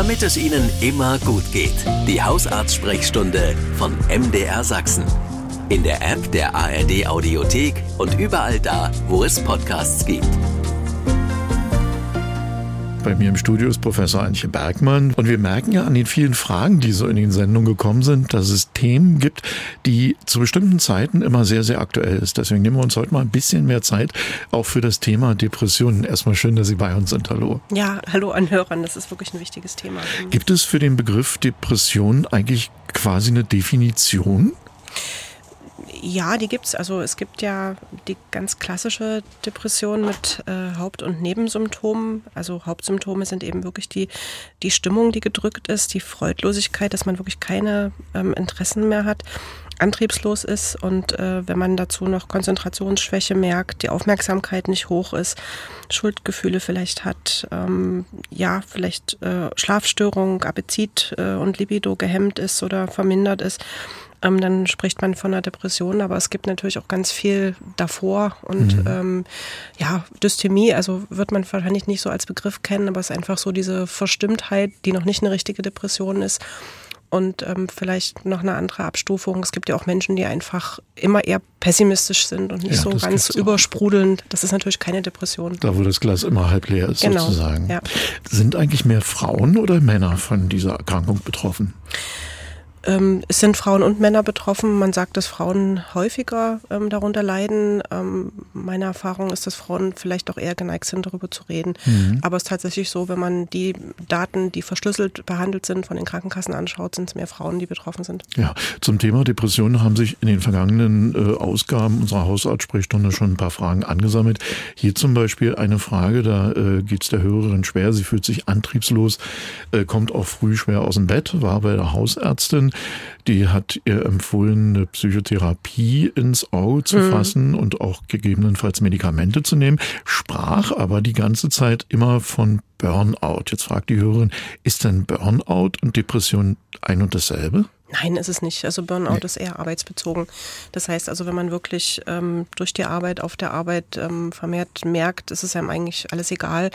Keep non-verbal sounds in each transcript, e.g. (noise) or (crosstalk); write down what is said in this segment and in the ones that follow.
damit es Ihnen immer gut geht. Die Hausarzt-Sprechstunde von MDR Sachsen. In der App der ARD Audiothek und überall da, wo es Podcasts gibt. Bei mir im Studio ist Professor Antje Bergmann. Und wir merken ja an den vielen Fragen, die so in den Sendungen gekommen sind, dass es Themen gibt, die zu bestimmten Zeiten immer sehr, sehr aktuell ist. Deswegen nehmen wir uns heute mal ein bisschen mehr Zeit auch für das Thema Depressionen. Erstmal schön, dass Sie bei uns sind. Hallo. Ja, hallo an Hörern. Das ist wirklich ein wichtiges Thema. Gibt es für den Begriff Depression eigentlich quasi eine Definition? Ja, die gibt's. Also es gibt ja die ganz klassische Depression mit äh, Haupt- und Nebensymptomen. Also Hauptsymptome sind eben wirklich die, die Stimmung, die gedrückt ist, die Freudlosigkeit, dass man wirklich keine ähm, Interessen mehr hat antriebslos ist und äh, wenn man dazu noch Konzentrationsschwäche merkt, die Aufmerksamkeit nicht hoch ist, Schuldgefühle vielleicht hat, ähm, ja, vielleicht äh, Schlafstörung, Appetit äh, und Libido gehemmt ist oder vermindert ist, ähm, dann spricht man von einer Depression, aber es gibt natürlich auch ganz viel davor und mhm. ähm, ja, Dysthymie, also wird man wahrscheinlich nicht so als Begriff kennen, aber es ist einfach so diese Verstimmtheit, die noch nicht eine richtige Depression ist und ähm, vielleicht noch eine andere Abstufung. Es gibt ja auch Menschen, die einfach immer eher pessimistisch sind und nicht ja, so ganz übersprudelnd. Das ist natürlich keine Depression. Da, wo das Glas immer halb leer ist, genau, sozusagen. Ja. Sind eigentlich mehr Frauen oder Männer von dieser Erkrankung betroffen? Ähm, es sind Frauen und Männer betroffen. Man sagt, dass Frauen häufiger ähm, darunter leiden. Ähm, meine Erfahrung ist, dass Frauen vielleicht auch eher geneigt sind, darüber zu reden. Mhm. Aber es ist tatsächlich so, wenn man die Daten, die verschlüsselt behandelt sind, von den Krankenkassen anschaut, sind es mehr Frauen, die betroffen sind. Ja, zum Thema Depressionen haben sich in den vergangenen äh, Ausgaben unserer Hausarzt-Sprechstunde schon ein paar Fragen angesammelt. Hier zum Beispiel eine Frage, da äh, geht es der Hörerin schwer. Sie fühlt sich antriebslos, äh, kommt auch früh schwer aus dem Bett, war bei der Hausärztin die hat ihr empfohlen, eine Psychotherapie ins Auge zu mhm. fassen und auch gegebenenfalls Medikamente zu nehmen, sprach aber die ganze Zeit immer von Burnout. Jetzt fragt die Hörerin, ist denn Burnout und Depression ein und dasselbe? Nein, ist es nicht. Also Burnout nee. ist eher arbeitsbezogen. Das heißt also, wenn man wirklich ähm, durch die Arbeit auf der Arbeit ähm, vermehrt merkt, ist es einem eigentlich alles egal.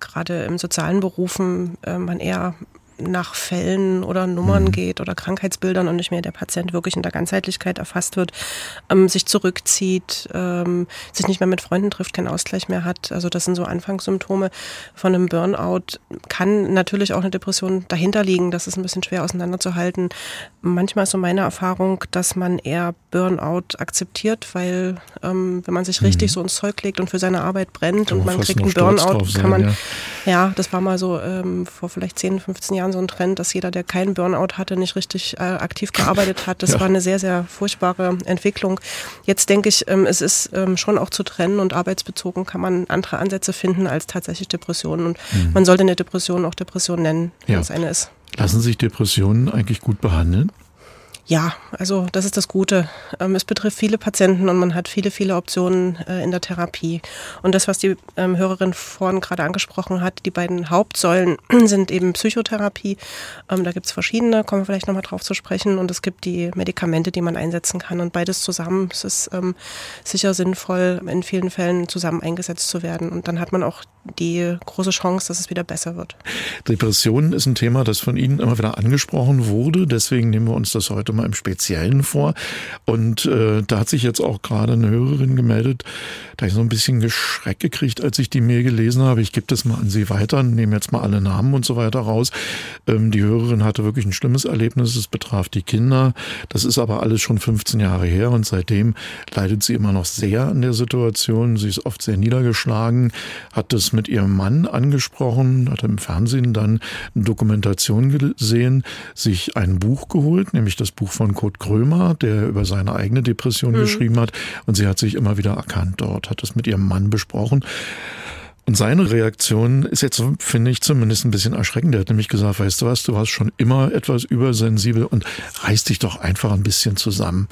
Gerade im sozialen Berufen äh, man eher nach Fällen oder Nummern mhm. geht oder Krankheitsbildern und nicht mehr der Patient wirklich in der Ganzheitlichkeit erfasst wird, ähm, sich zurückzieht, ähm, sich nicht mehr mit Freunden trifft, keinen Ausgleich mehr hat. Also das sind so Anfangssymptome von einem Burnout. Kann natürlich auch eine Depression dahinter liegen. Das ist ein bisschen schwer auseinanderzuhalten. Manchmal ist so meine Erfahrung, dass man eher Burnout akzeptiert, weil ähm, wenn man sich richtig mhm. so ins Zeug legt und für seine Arbeit brennt und man kriegt einen Burnout, kann man, ja. ja. das war mal so ähm, vor vielleicht 10, 15 Jahren Jahren so ein Trend, dass jeder, der keinen Burnout hatte, nicht richtig äh, aktiv gearbeitet hat. Das (laughs) ja. war eine sehr, sehr furchtbare Entwicklung. Jetzt denke ich, ähm, es ist ähm, schon auch zu trennen und arbeitsbezogen kann man andere Ansätze finden als tatsächlich Depressionen. Und mhm. man sollte eine Depression auch Depression nennen, wenn ja. es eine ist. Lassen sich Depressionen eigentlich gut behandeln? Ja, also das ist das Gute. Ähm, es betrifft viele Patienten und man hat viele, viele Optionen äh, in der Therapie. Und das, was die ähm, Hörerin vorhin gerade angesprochen hat, die beiden Hauptsäulen (clears throat) sind eben Psychotherapie. Ähm, da gibt es verschiedene, kommen wir vielleicht nochmal drauf zu sprechen. Und es gibt die Medikamente, die man einsetzen kann. Und beides zusammen, es ist sicher sinnvoll, in vielen Fällen zusammen eingesetzt zu werden. Und dann hat man auch die große Chance, dass es wieder besser wird. Depression ist ein Thema, das von Ihnen immer wieder angesprochen wurde. Deswegen nehmen wir uns das heute mal im Speziellen vor. Und äh, da hat sich jetzt auch gerade eine Hörerin gemeldet, da ich so ein bisschen Geschreck gekriegt, als ich die Mail gelesen habe. Ich gebe das mal an Sie weiter, nehme jetzt mal alle Namen und so weiter raus. Ähm, die Hörerin hatte wirklich ein schlimmes Erlebnis. Es betraf die Kinder. Das ist aber alles schon 15 Jahre her und seitdem leidet sie immer noch sehr an der Situation. Sie ist oft sehr niedergeschlagen, hat das mit ihrem Mann angesprochen, hat im Fernsehen dann eine Dokumentation gesehen, sich ein Buch geholt, nämlich das Buch von Kurt Krömer, der über seine eigene Depression mhm. geschrieben hat. Und sie hat sich immer wieder erkannt dort, hat es mit ihrem Mann besprochen. Und seine Reaktion ist jetzt, finde ich, zumindest ein bisschen erschreckend. Er hat nämlich gesagt, weißt du was, du warst schon immer etwas übersensibel und reiß dich doch einfach ein bisschen zusammen.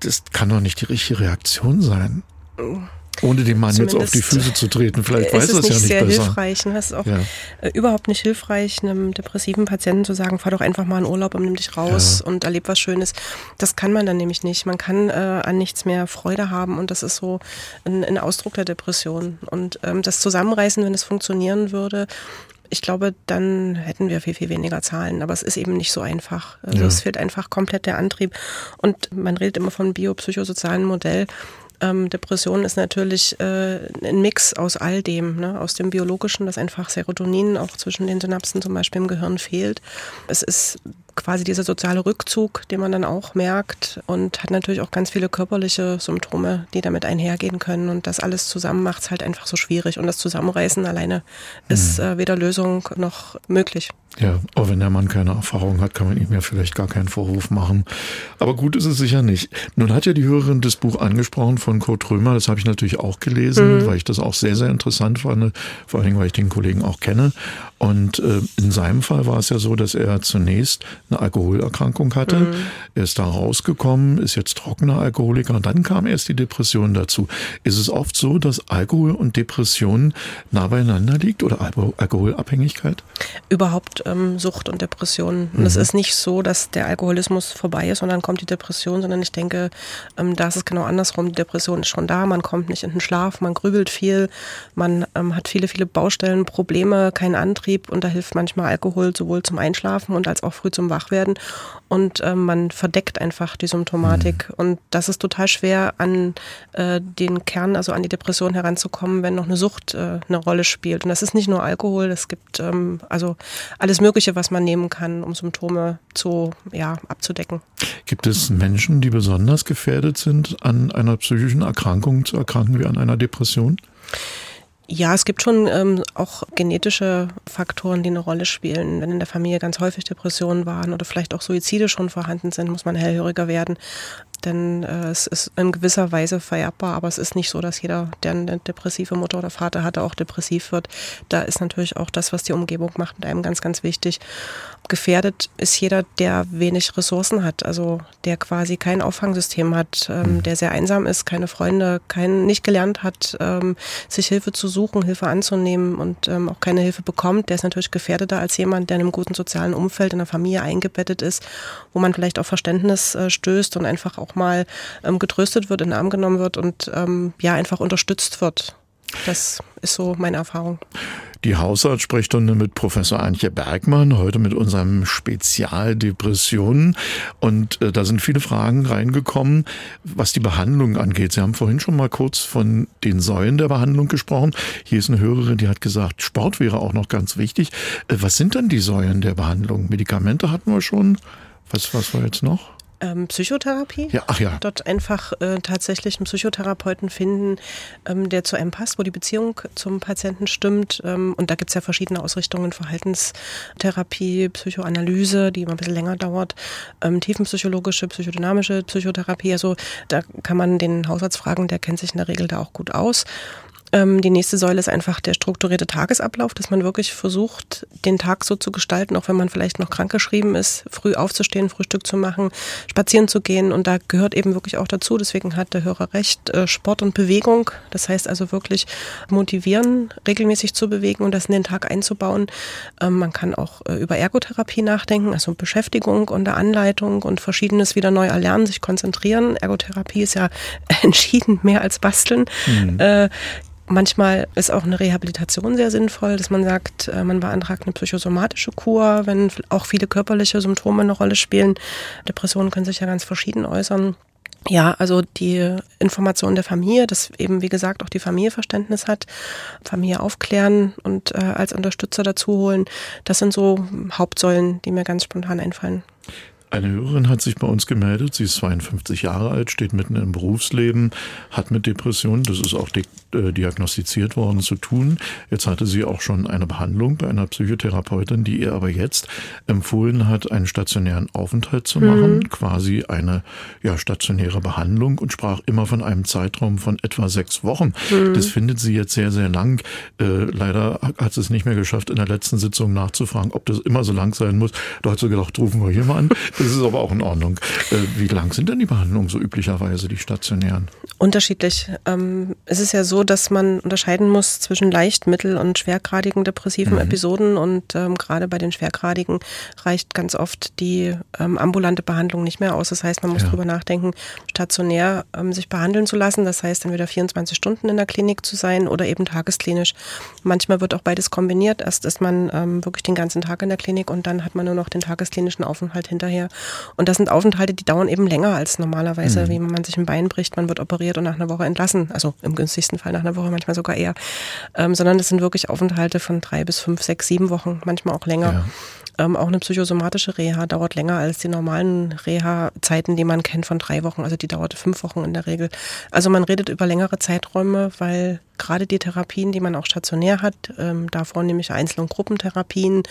Das kann doch nicht die richtige Reaktion sein. Oh. Ohne dem Mann jetzt auf die Füße zu treten. Vielleicht (laughs) weiß er es ja nicht besser. Es ist sehr hilfreich. Es ist auch ja. Äh, überhaupt nicht hilfreich, einem depressiven Patienten zu sagen, fahr doch einfach mal in Urlaub und nimm dich raus ja. und erleb was Schönes. Das kann man dann nämlich nicht. Man kann äh, an nichts mehr Freude haben und das ist so ein, ein Ausdruck der Depression. Und ähm, das Zusammenreißen, wenn es funktionieren würde, ich glaube, dann hätten wir viel, viel weniger Zahlen. Aber es ist eben nicht so einfach. Also ja. es fehlt einfach komplett der Antrieb. Und man redet immer von biopsychosozialen Modell. Ähm, Depression ist natürlich äh, ein Mix aus all dem, ne? aus dem Biologischen, dass einfach Serotonin auch zwischen den Synapsen zum Beispiel im Gehirn fehlt. Es ist quasi dieser soziale Rückzug, den man dann auch merkt und hat natürlich auch ganz viele körperliche Symptome, die damit einhergehen können und das alles zusammen macht es halt einfach so schwierig und das Zusammenreißen alleine ist mhm. äh, weder Lösung noch möglich. Ja, aber wenn der Mann keine Erfahrung hat, kann man ihm ja vielleicht gar keinen Vorwurf machen. Aber gut ist es sicher nicht. Nun hat ja die Hörerin das Buch angesprochen von Kurt Römer. Das habe ich natürlich auch gelesen, mhm. weil ich das auch sehr, sehr interessant fand. Vor allem, weil ich den Kollegen auch kenne. Und äh, in seinem Fall war es ja so, dass er zunächst eine Alkoholerkrankung hatte. Mhm. Er ist da rausgekommen, ist jetzt trockener Alkoholiker und dann kam erst die Depression dazu. Ist es oft so, dass Alkohol und Depression nah beieinander liegt oder Alkoholabhängigkeit? Überhaupt ähm, Sucht und Depression. Und mhm. es ist nicht so, dass der Alkoholismus vorbei ist und dann kommt die Depression, sondern ich denke, ähm, da ist es genau andersrum. Die Depression ist schon da, man kommt nicht in den Schlaf, man grübelt viel, man ähm, hat viele, viele Baustellen, Probleme, keinen Antrieb und da hilft manchmal Alkohol sowohl zum Einschlafen und als auch früh zum Wachwerden. Und ähm, man verdeckt einfach die Symptomatik. Mhm. Und das ist total schwer, an äh, den Kern, also an die Depression heranzukommen, wenn noch eine Sucht äh, eine Rolle spielt. Und das ist nicht nur Alkohol, es gibt ähm, also alles Mögliche, was man nehmen kann, um Symptome zu, ja, abzudecken. Gibt es Menschen, die besonders gefährdet sind, an einer psychischen Erkrankung zu erkranken wie an einer Depression? Ja, es gibt schon ähm, auch genetische Faktoren, die eine Rolle spielen. Wenn in der Familie ganz häufig Depressionen waren oder vielleicht auch Suizide schon vorhanden sind, muss man hellhöriger werden denn äh, es ist in gewisser Weise vererbbar, aber es ist nicht so, dass jeder, der eine depressive Mutter oder Vater hatte, auch depressiv wird. Da ist natürlich auch das, was die Umgebung macht, mit einem ganz, ganz wichtig. Gefährdet ist jeder, der wenig Ressourcen hat, also der quasi kein Auffangsystem hat, ähm, mhm. der sehr einsam ist, keine Freunde, kein, nicht gelernt hat, ähm, sich Hilfe zu suchen, Hilfe anzunehmen und ähm, auch keine Hilfe bekommt. Der ist natürlich gefährdeter als jemand, der in einem guten sozialen Umfeld, in der Familie eingebettet ist, wo man vielleicht auf Verständnis äh, stößt und einfach auch auch mal ähm, getröstet wird, in den Arm genommen wird und ähm, ja einfach unterstützt wird. Das ist so meine Erfahrung. Die Hausarzt-Sprechstunde mit Professor Antje Bergmann, heute mit unserem Spezial Depressionen. Und äh, da sind viele Fragen reingekommen, was die Behandlung angeht. Sie haben vorhin schon mal kurz von den Säulen der Behandlung gesprochen. Hier ist eine Hörerin, die hat gesagt, Sport wäre auch noch ganz wichtig. Äh, was sind dann die Säulen der Behandlung? Medikamente hatten wir schon. Was, was war jetzt noch? Ähm, Psychotherapie. Ja, ach ja. Dort einfach äh, tatsächlich einen Psychotherapeuten finden, ähm, der zu einem passt, wo die Beziehung zum Patienten stimmt. Ähm, und da gibt es ja verschiedene Ausrichtungen, Verhaltenstherapie, Psychoanalyse, die immer ein bisschen länger dauert, ähm, tiefenpsychologische, psychodynamische Psychotherapie. Also da kann man den Hausarzt fragen, der kennt sich in der Regel da auch gut aus. Ähm, die nächste Säule ist einfach der strukturierte Tagesablauf, dass man wirklich versucht, den Tag so zu gestalten, auch wenn man vielleicht noch krankgeschrieben ist, früh aufzustehen, Frühstück zu machen, spazieren zu gehen. Und da gehört eben wirklich auch dazu, deswegen hat der Hörer recht, äh, Sport und Bewegung. Das heißt also wirklich motivieren, regelmäßig zu bewegen und das in den Tag einzubauen. Ähm, man kann auch äh, über Ergotherapie nachdenken, also Beschäftigung unter Anleitung und Verschiedenes wieder neu erlernen, sich konzentrieren. Ergotherapie ist ja (laughs) entschieden mehr als Basteln. Mhm. Manchmal ist auch eine Rehabilitation sehr sinnvoll, dass man sagt, äh, man beantragt eine psychosomatische Kur, wenn auch viele körperliche Symptome eine Rolle spielen. Depressionen können sich ja ganz verschieden äußern. Ja, also die Information der Familie, dass eben wie gesagt auch die Familie Verständnis hat, Familie aufklären und äh, als Unterstützer dazu holen, das sind so Hauptsäulen, die mir ganz spontan einfallen. Eine Hörerin hat sich bei uns gemeldet. Sie ist 52 Jahre alt, steht mitten im Berufsleben, hat mit Depressionen, das ist auch di äh, diagnostiziert worden, zu tun. Jetzt hatte sie auch schon eine Behandlung bei einer Psychotherapeutin, die ihr aber jetzt empfohlen hat, einen stationären Aufenthalt zu machen, mhm. quasi eine ja, stationäre Behandlung und sprach immer von einem Zeitraum von etwa sechs Wochen. Mhm. Das findet sie jetzt sehr, sehr lang. Äh, leider hat sie es nicht mehr geschafft, in der letzten Sitzung nachzufragen, ob das immer so lang sein muss. Da hat sie gedacht, rufen wir hier mal an. Das ist aber auch in Ordnung. Äh, wie lang sind denn die Behandlungen so üblicherweise, die stationären? Unterschiedlich. Ähm, es ist ja so, so, dass man unterscheiden muss zwischen leicht, mittel und schwergradigen depressiven mhm. Episoden und ähm, gerade bei den schwergradigen reicht ganz oft die ähm, ambulante Behandlung nicht mehr aus. Das heißt, man muss ja. darüber nachdenken, stationär ähm, sich behandeln zu lassen. Das heißt, entweder 24 Stunden in der Klinik zu sein oder eben tagesklinisch. Manchmal wird auch beides kombiniert. Erst ist man ähm, wirklich den ganzen Tag in der Klinik und dann hat man nur noch den tagesklinischen Aufenthalt hinterher. Und das sind Aufenthalte, die dauern eben länger als normalerweise, mhm. wie man sich ein Bein bricht, man wird operiert und nach einer Woche entlassen. Also im günstigsten Fall nach einer Woche, manchmal sogar eher. Ähm, sondern es sind wirklich Aufenthalte von drei bis fünf, sechs, sieben Wochen, manchmal auch länger. Ja. Ähm, auch eine psychosomatische Reha dauert länger als die normalen Reha-Zeiten, die man kennt von drei Wochen. Also die dauert fünf Wochen in der Regel. Also man redet über längere Zeiträume, weil gerade die Therapien, die man auch stationär hat, ähm, davor nämlich Einzel- und Gruppentherapien,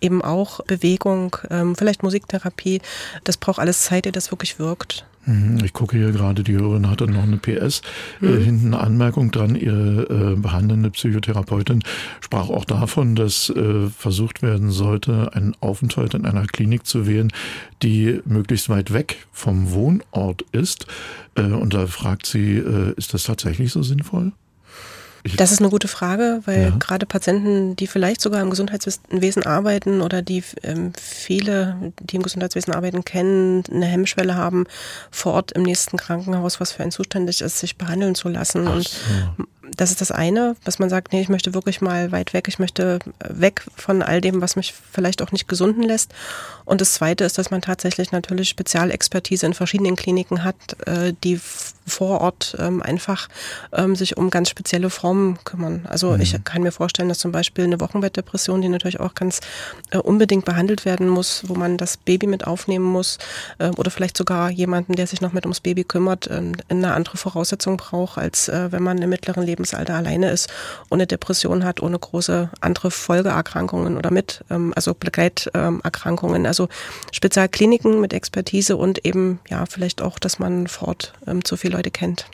eben auch Bewegung, ähm, vielleicht Musiktherapie, das braucht alles Zeit, ehe das wirklich wirkt. Mhm, ich gucke hier gerade, die Hörerin hatte noch eine PS. Äh, mhm. Äh, hinten eine Anmerkung dran, ihre äh, behandelnde Psychotherapeutin sprach auch davon, dass äh, versucht werden sollte, einen Aufenthalt in einer Klinik zu wählen, die möglichst weit weg vom Wohnort ist. Äh, und da fragt sie, äh, ist das tatsächlich so sinnvoll? Das ist eine gute Frage, weil ja. gerade Patienten, die vielleicht sogar im Gesundheitswesen arbeiten oder die ähm, viele, die im Gesundheitswesen arbeiten, kennen, eine Hemmschwelle haben, vor Ort im nächsten Krankenhaus, was für ein zuständig ist, sich behandeln zu lassen. Ach und so das ist das eine, was man sagt, nee, ich möchte wirklich mal weit weg, ich möchte weg von all dem, was mich vielleicht auch nicht gesunden lässt. Und das zweite ist, dass man tatsächlich natürlich Spezialexpertise in verschiedenen Kliniken hat, äh, die vor Ort ähm, einfach ähm, sich um ganz spezielle Formen kümmern. Also mhm. ich kann mir vorstellen, dass zum Beispiel eine Wochenbettdepression, die natürlich auch ganz äh, unbedingt behandelt werden muss, wo man das Baby mit aufnehmen muss äh, oder vielleicht sogar jemanden, der sich noch mit ums Baby kümmert, eine andere Voraussetzung braucht, als wenn man im mittleren Leben Lebensalter alleine ist eine Depression hat, ohne große andere Folgeerkrankungen oder mit, ähm, also Begleiterkrankungen. Also Spezialkliniken mit Expertise und eben, ja, vielleicht auch, dass man vor Ort ähm, zu viele Leute kennt.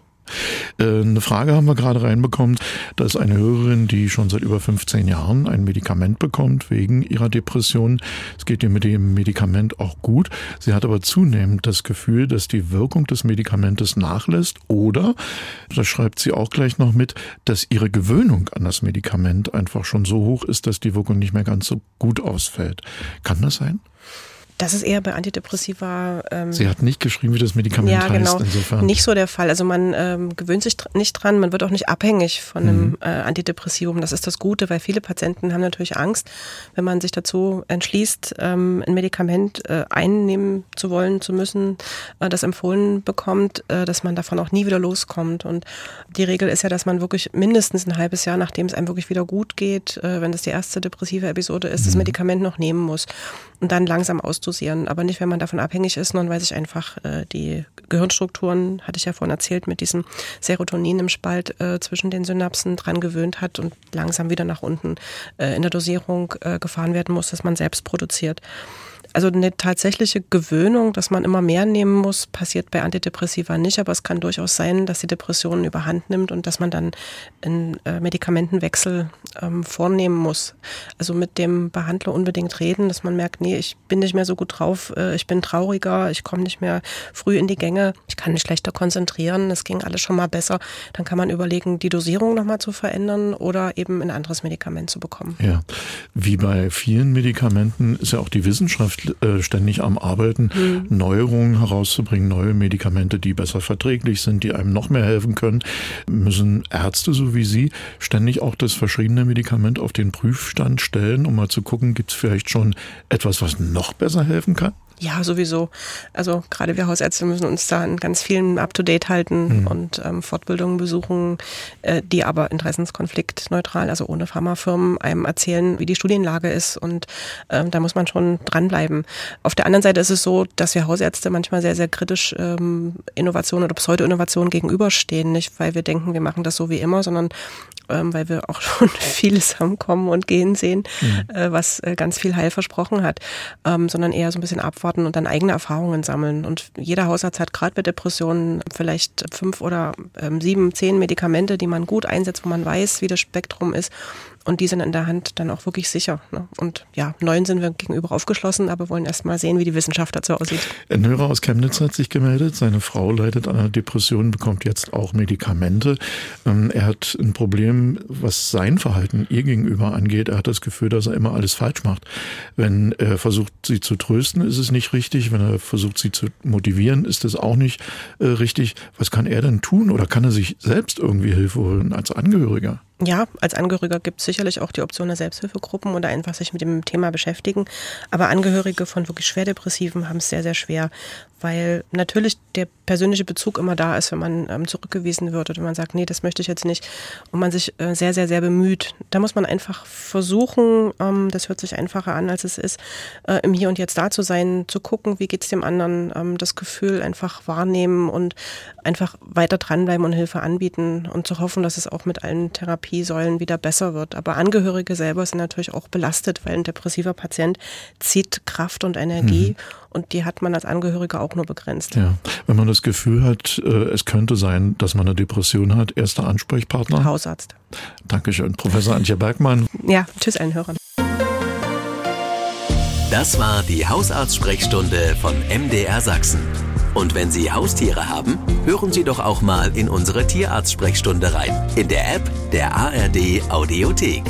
Äh, eine Frage haben wir gerade reinbekommen. Da ist eine Hörerin, die schon seit über 15 Jahren ein Medikament bekommt wegen ihrer Depression. Es geht ihr mit dem Medikament auch gut. Sie hat aber zunehmend das Gefühl, dass die Wirkung des Medikamentes nachlässt oder, das schreibt sie auch gleich noch mit, dass ihre Gewöhnung an das Medikament einfach schon so hoch ist, dass die Wirkung nicht mehr ganz so gut ausfällt. Kann das sein? Das ist eher bei Antidepressiva. Ähm, Sie hat nicht geschrieben, wie das Medikament ja, heißt. Genau, insofern. Nicht so der Fall. Also man ähm, gewöhnt sich nicht dran, man wird auch nicht abhängig von einem mhm. äh, Antidepressivum. Das ist das Gute, weil viele Patienten haben natürlich Angst, wenn man sich dazu entschließt, ähm, ein Medikament äh, einnehmen zu wollen, zu müssen, äh, das empfohlen bekommt, äh, dass man davon auch nie wieder loskommt. Und die Regel ist ja, dass man wirklich mindestens ein halbes Jahr, nachdem es einem wirklich wieder gut geht, äh, wenn das die erste depressive Episode ist, mhm. das Medikament noch nehmen muss und dann langsam auszuprobieren ausdosieren, aber nicht, wenn man davon abhängig ist, sondern weil sich einfach äh, die Gehirnstrukturen, hatte ich ja vorhin erzählt, mit diesem Serotonin im Spalt äh, zwischen den Synapsen dran gewöhnt hat und langsam wieder nach unten äh, in der Dosierung äh, gefahren werden muss, dass man selbst produziert. Also eine tatsächliche Gewöhnung, dass man immer mehr nehmen muss, passiert bei Antidepressiva nicht, aber es kann durchaus sein, dass die Depression überhand nimmt und dass man dann einen äh, Medikamentenwechsel ähm, vornehmen muss. Also mit dem Behandler unbedingt reden, dass man merkt, nee, ich bin nicht mehr so gut drauf, äh, ich bin trauriger, ich komme nicht mehr früh in die Gänge, ich kann mich schlechter konzentrieren, es ging alles schon mal besser. Dann kann man überlegen, die Dosierung nochmal zu verändern oder eben ein anderes Medikament zu bekommen. Ja, wie bei vielen Medikamenten ist ja auch die Wissenschaft ständig am Arbeiten, mhm. Neuerungen herauszubringen, neue Medikamente, die besser verträglich sind, die einem noch mehr helfen können. Müssen Ärzte so wie Sie ständig auch das verschriebene Medikament auf den Prüfstand stellen, um mal zu gucken, gibt es vielleicht schon etwas, was noch besser helfen kann? Ja, sowieso. Also gerade wir Hausärzte müssen uns da in ganz vielen up-to-date halten mhm. und ähm, Fortbildungen besuchen, äh, die aber interessenskonfliktneutral, also ohne Pharmafirmen, einem erzählen, wie die Studienlage ist. Und ähm, da muss man schon dranbleiben. Auf der anderen Seite ist es so, dass wir Hausärzte manchmal sehr, sehr kritisch ähm, Innovation oder Pseudo-Innovation gegenüberstehen. Nicht, weil wir denken, wir machen das so wie immer, sondern ähm, weil wir auch (laughs) schon vieles haben kommen und gehen sehen, mhm. äh, was äh, ganz viel Heil versprochen hat, ähm, sondern eher so ein bisschen abwarten und dann eigene Erfahrungen sammeln. Und jeder Hausarzt hat gerade bei Depressionen vielleicht fünf oder ähm, sieben, zehn Medikamente, die man gut einsetzt, wo man weiß, wie das Spektrum ist und die sind in der Hand dann auch wirklich sicher. Ne? Und ja, neuen sind wir gegenüber aufgeschlossen, aber wollen erst mal sehen, wie die Wissenschaft dazu aussieht. Ein Hörer aus Chemnitz hat sich gemeldet. Seine Frau leidet an einer Depression, bekommt jetzt auch Medikamente. Ähm, er hat ein Problem, was sein Verhalten ihr gegenüber angeht. Er hat das Gefühl, dass er immer alles falsch macht. Wenn er versucht, sie zu trösten, ist es nicht richtig. Wenn er versucht, sie zu motivieren, ist es auch nicht äh, richtig. Was kann er denn tun oder kann er sich selbst irgendwie Hilfe holen als Angehöriger? Ja, als Angehöriger gibt es sicherlich auch die Option der Selbsthilfegruppen oder einfach sich mit dem Thema beschäftigen. Aber Angehörige von wirklich Schwerdepressiven haben es sehr, sehr schwer, weil natürlich der persönliche Bezug immer da ist, wenn man ähm, zurückgewiesen wird oder wenn man sagt, nee, das möchte ich jetzt nicht und man sich äh, sehr, sehr, sehr bemüht. Da muss man einfach versuchen, ähm, das hört sich einfacher an, als es ist, äh, im Hier und Jetzt da zu sein, zu gucken, wie geht es dem anderen, ähm, das Gefühl einfach wahrnehmen und einfach weiter dranbleiben und Hilfe anbieten und zu hoffen, dass es auch mit allen Therapiesäulen wieder besser wird. Aber Angehörige selber sind natürlich auch belastet, weil ein depressiver Patient zieht Kraft und Energie mhm. und die hat man als Angehörige auch nur begrenzt. Ja, wenn man das Gefühl hat, äh, es könnte sein, dass man eine Depression hat, erster Ansprechpartner? Hausarzt. Dankeschön. Professor Antje Bergmann. Ja, tschüss allen Hörern. Das war die Hausarzt-Sprechstunde von MDR Sachsen. Und wenn Sie Haustiere haben, hören Sie doch auch mal in unsere Tierarzt-Sprechstunde rein. In der App der ARD Audiothek.